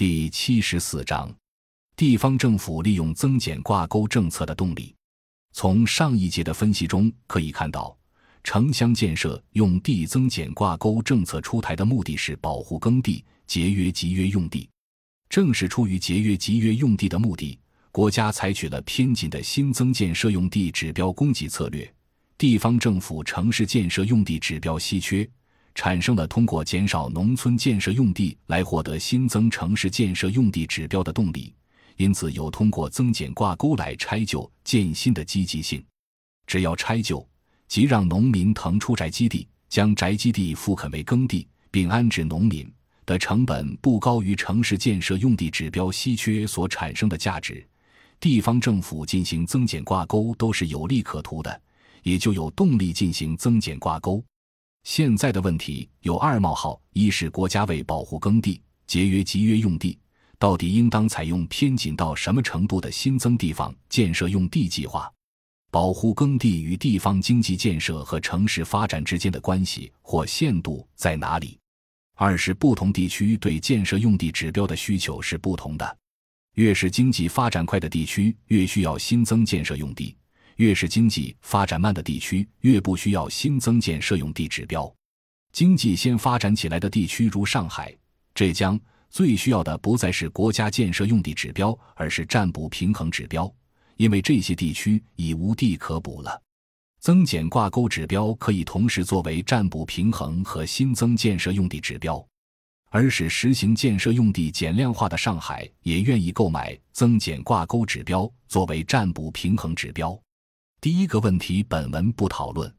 第七十四章，地方政府利用增减挂钩政策的动力。从上一节的分析中可以看到，城乡建设用地增减挂钩政策出台的目的是保护耕地、节约集约用地。正是出于节约集约用地的目的，国家采取了偏紧的新增建设用地指标供给策略。地方政府城市建设用地指标稀缺。产生了通过减少农村建设用地来获得新增城市建设用地指标的动力，因此有通过增减挂钩来拆旧建新的积极性。只要拆旧，即让农民腾出宅基地，将宅基地复垦为耕地，并安置农民的成本不高于城市建设用地指标稀缺所产生的价值，地方政府进行增减挂钩都是有利可图的，也就有动力进行增减挂钩。现在的问题有二冒号：一是国家为保护耕地、节约集约用地，到底应当采用偏紧到什么程度的新增地方建设用地计划？保护耕地与地方经济建设和城市发展之间的关系或限度在哪里？二是不同地区对建设用地指标的需求是不同的，越是经济发展快的地区，越需要新增建设用地。越是经济发展慢的地区，越不需要新增建设用地指标。经济先发展起来的地区，如上海、浙江，最需要的不再是国家建设用地指标，而是占补平衡指标，因为这些地区已无地可补了。增减挂钩指标可以同时作为占补平衡和新增建设用地指标，而使实行建设用地减量化的上海也愿意购买增减挂钩指标作为占补平衡指标。第一个问题，本文不讨论。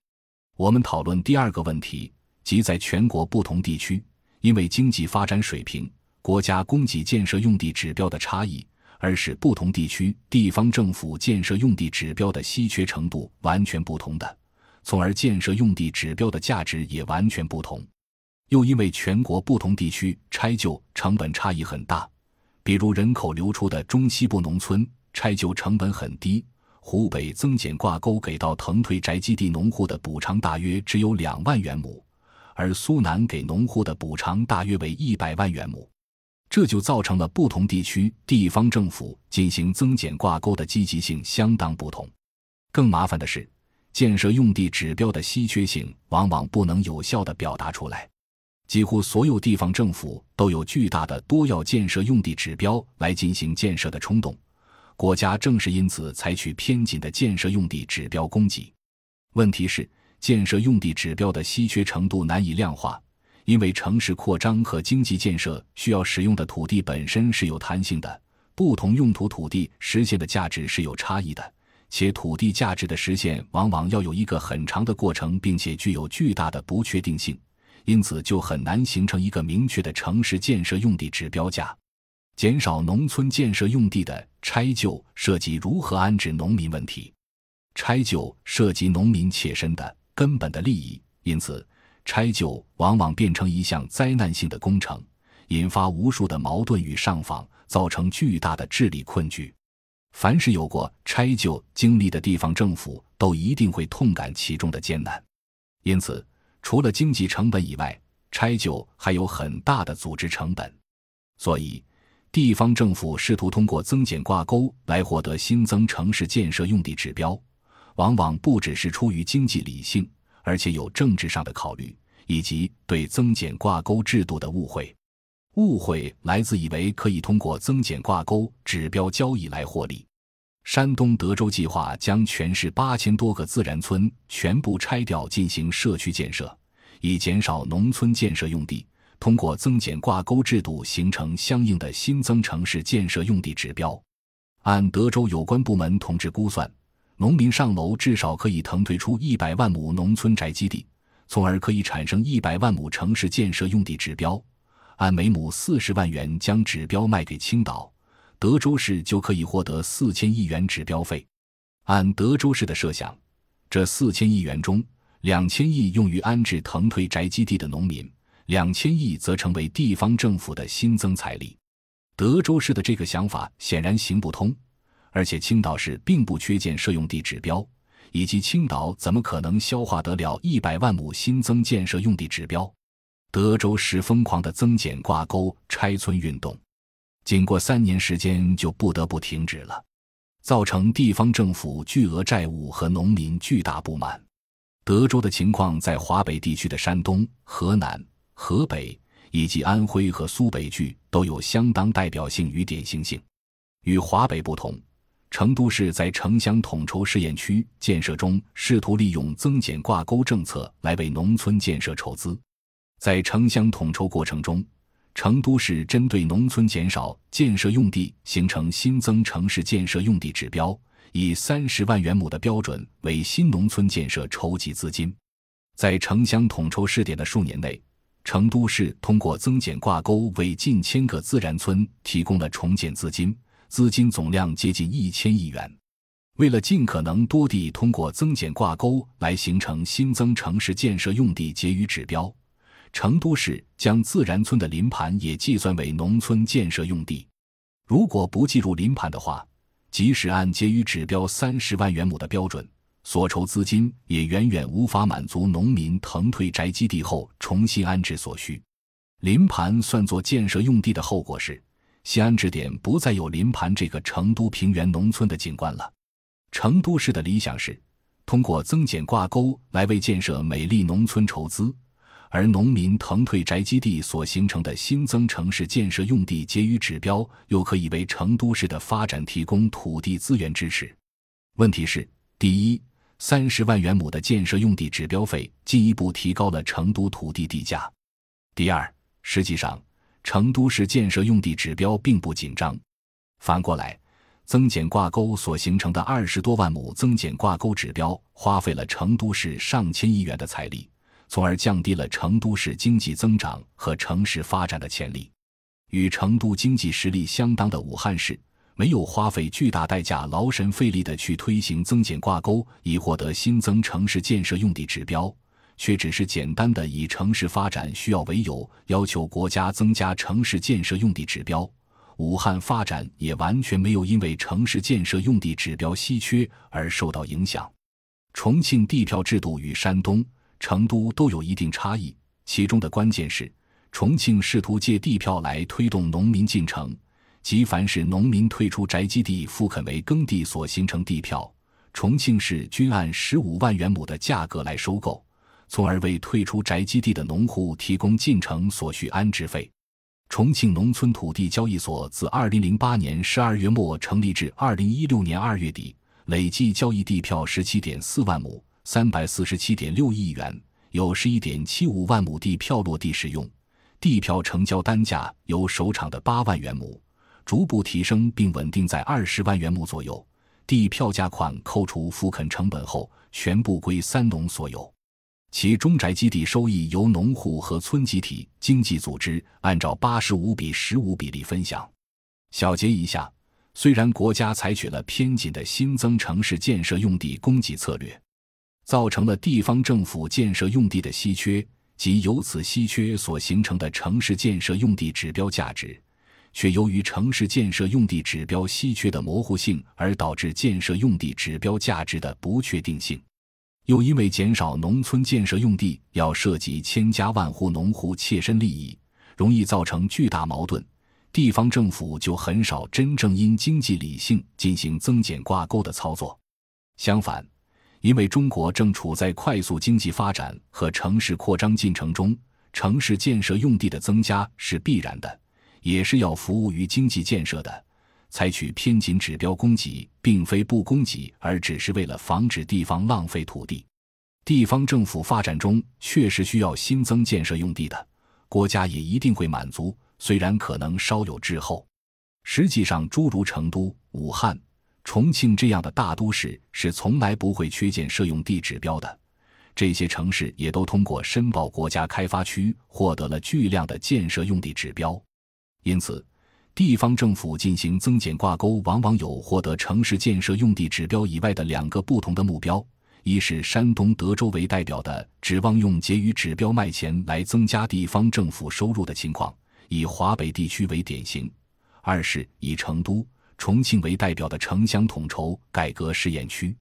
我们讨论第二个问题，即在全国不同地区，因为经济发展水平、国家供给建设用地指标的差异，而使不同地区地方政府建设用地指标的稀缺程度完全不同的，从而建设用地指标的价值也完全不同。又因为全国不同地区拆旧成本差异很大，比如人口流出的中西部农村，拆旧成本很低。湖北增减挂钩给到腾退宅基地农户的补偿大约只有两万元亩，而苏南给农户的补偿大约为一百万元亩，这就造成了不同地区地方政府进行增减挂钩的积极性相当不同。更麻烦的是，建设用地指标的稀缺性往往不能有效地表达出来，几乎所有地方政府都有巨大的多要建设用地指标来进行建设的冲动。国家正是因此采取偏紧的建设用地指标供给。问题是，建设用地指标的稀缺程度难以量化，因为城市扩张和经济建设需要使用的土地本身是有弹性的，不同用途土地实现的价值是有差异的，且土地价值的实现往往要有一个很长的过程，并且具有巨大的不确定性，因此就很难形成一个明确的城市建设用地指标价。减少农村建设用地的拆旧涉及如何安置农民问题，拆旧涉及农民切身的根本的利益，因此拆旧往往变成一项灾难性的工程，引发无数的矛盾与上访，造成巨大的治理困局。凡是有过拆旧经历的地方政府，都一定会痛感其中的艰难。因此，除了经济成本以外，拆旧还有很大的组织成本，所以。地方政府试图通过增减挂钩来获得新增城市建设用地指标，往往不只是出于经济理性，而且有政治上的考虑，以及对增减挂钩制度的误会。误会来自以为可以通过增减挂钩指标交易来获利。山东德州计划将全市八千多个自然村全部拆掉进行社区建设，以减少农村建设用地。通过增减挂钩制度形成相应的新增城市建设用地指标。按德州有关部门同志估算，农民上楼至少可以腾退出一百万亩农村宅基地，从而可以产生一百万亩城市建设用地指标。按每亩四十万元将指标卖给青岛，德州市就可以获得四千亿元指标费。按德州市的设想，这四千亿元中，两千亿用于安置腾退宅基地的农民。两千亿则成为地方政府的新增财力。德州市的这个想法显然行不通，而且青岛市并不缺建设用地指标，以及青岛怎么可能消化得了一百万亩新增建设用地指标？德州市疯狂的增减挂钩拆村运动，仅过三年时间就不得不停止了，造成地方政府巨额债务和农民巨大不满。德州的情况在华北地区的山东、河南、河北以及安徽和苏北剧都有相当代表性与典型性。与华北不同，成都市在城乡统筹试验区建设中，试图利用增减挂钩政策来为农村建设筹资。在城乡统筹过程中，成都市针对农村减少建设用地，形成新增城市建设用地指标。以三十万元亩的标准为新农村建设筹集资金，在城乡统筹试点的数年内，成都市通过增减挂钩为近千个自然村提供了重建资金，资金总量接近一千亿元。为了尽可能多地通过增减挂钩来形成新增城市建设用地结余指标，成都市将自然村的临盘也计算为农村建设用地。如果不计入临盘的话，即使按结余指标三十万元亩的标准，所筹资金也远远无法满足农民腾退宅基地后重新安置所需。临盘算作建设用地的后果是，新安置点不再有临盘这个成都平原农村的景观了。成都市的理想是，通过增减挂钩来为建设美丽农村筹资。而农民腾退宅基地所形成的新增城市建设用地结余指标，又可以为成都市的发展提供土地资源支持。问题是：第一，三十万元亩的建设用地指标费进一步提高了成都土地地价；第二，实际上成都市建设用地指标并不紧张。反过来，增减挂钩所形成的二十多万亩增减挂钩指标，花费了成都市上千亿元的财力。从而降低了成都市经济增长和城市发展的潜力。与成都经济实力相当的武汉市，没有花费巨大代价、劳神费力的去推行增减挂钩以获得新增城市建设用地指标，却只是简单的以城市发展需要为由，要求国家增加城市建设用地指标。武汉发展也完全没有因为城市建设用地指标稀缺而受到影响。重庆地票制度与山东。成都都有一定差异，其中的关键是，重庆试图借地票来推动农民进城，即凡是农民退出宅基地复垦为耕地所形成地票，重庆市均按十五万元亩的价格来收购，从而为退出宅基地的农户提供进城所需安置费。重庆农村土地交易所自二零零八年十二月末成立至二零一六年二月底，累计交易地票十七点四万亩。三百四十七点六亿元，有十一点七五万亩地票落地使用，地票成交单价由首场的八万元亩逐步提升，并稳定在二十万元亩左右。地票价款扣除复垦成本后，全部归三农所有，其中宅基地收益由农户和村集体经济组织按照八十五比十五比例分享。小结一下，虽然国家采取了偏紧的新增城市建设用地供给策略。造成了地方政府建设用地的稀缺，及由此稀缺所形成的城市建设用地指标价值，却由于城市建设用地指标稀缺的模糊性，而导致建设用地指标价值的不确定性。又因为减少农村建设用地要涉及千家万户农户切身利益，容易造成巨大矛盾，地方政府就很少真正因经济理性进行增减挂钩的操作。相反。因为中国正处在快速经济发展和城市扩张进程中，城市建设用地的增加是必然的，也是要服务于经济建设的。采取偏紧指标供给，并非不供给，而只是为了防止地方浪费土地。地方政府发展中确实需要新增建设用地的，国家也一定会满足，虽然可能稍有滞后。实际上，诸如成都、武汉。重庆这样的大都市是从来不会缺建设用地指标的，这些城市也都通过申报国家开发区获得了巨量的建设用地指标。因此，地方政府进行增减挂钩，往往有获得城市建设用地指标以外的两个不同的目标：一是山东德州为代表的指望用结余指标卖钱来增加地方政府收入的情况，以华北地区为典型；二是以成都。重庆为代表的城乡统筹改革试验区，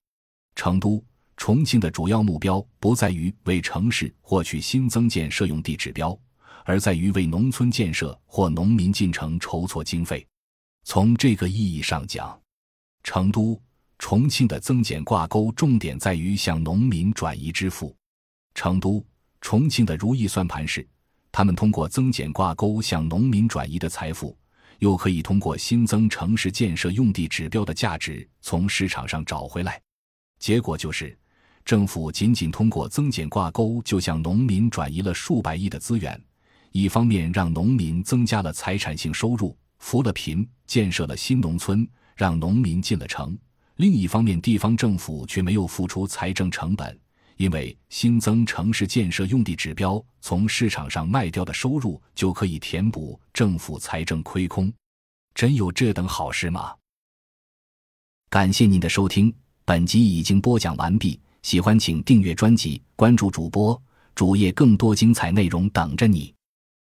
成都、重庆的主要目标不在于为城市获取新增建设用地指标，而在于为农村建设或农民进城筹措经费。从这个意义上讲，成都、重庆的增减挂钩重点在于向农民转移支付。成都、重庆的如意算盘是，他们通过增减挂钩向农民转移的财富，又可以通过新增城市建设用地指标的价值从市场上找回来。结果就是，政府仅仅通过增减挂钩就向农民转移了数百亿的资源，一方面让农民增加了财产性收入，扶了贫，建设了新农村，让农民进了城；另一方面，地方政府却没有付出财政成本。因为新增城市建设用地指标从市场上卖掉的收入就可以填补政府财政亏空，真有这等好事吗？感谢您的收听，本集已经播讲完毕。喜欢请订阅专辑，关注主播主页，更多精彩内容等着你。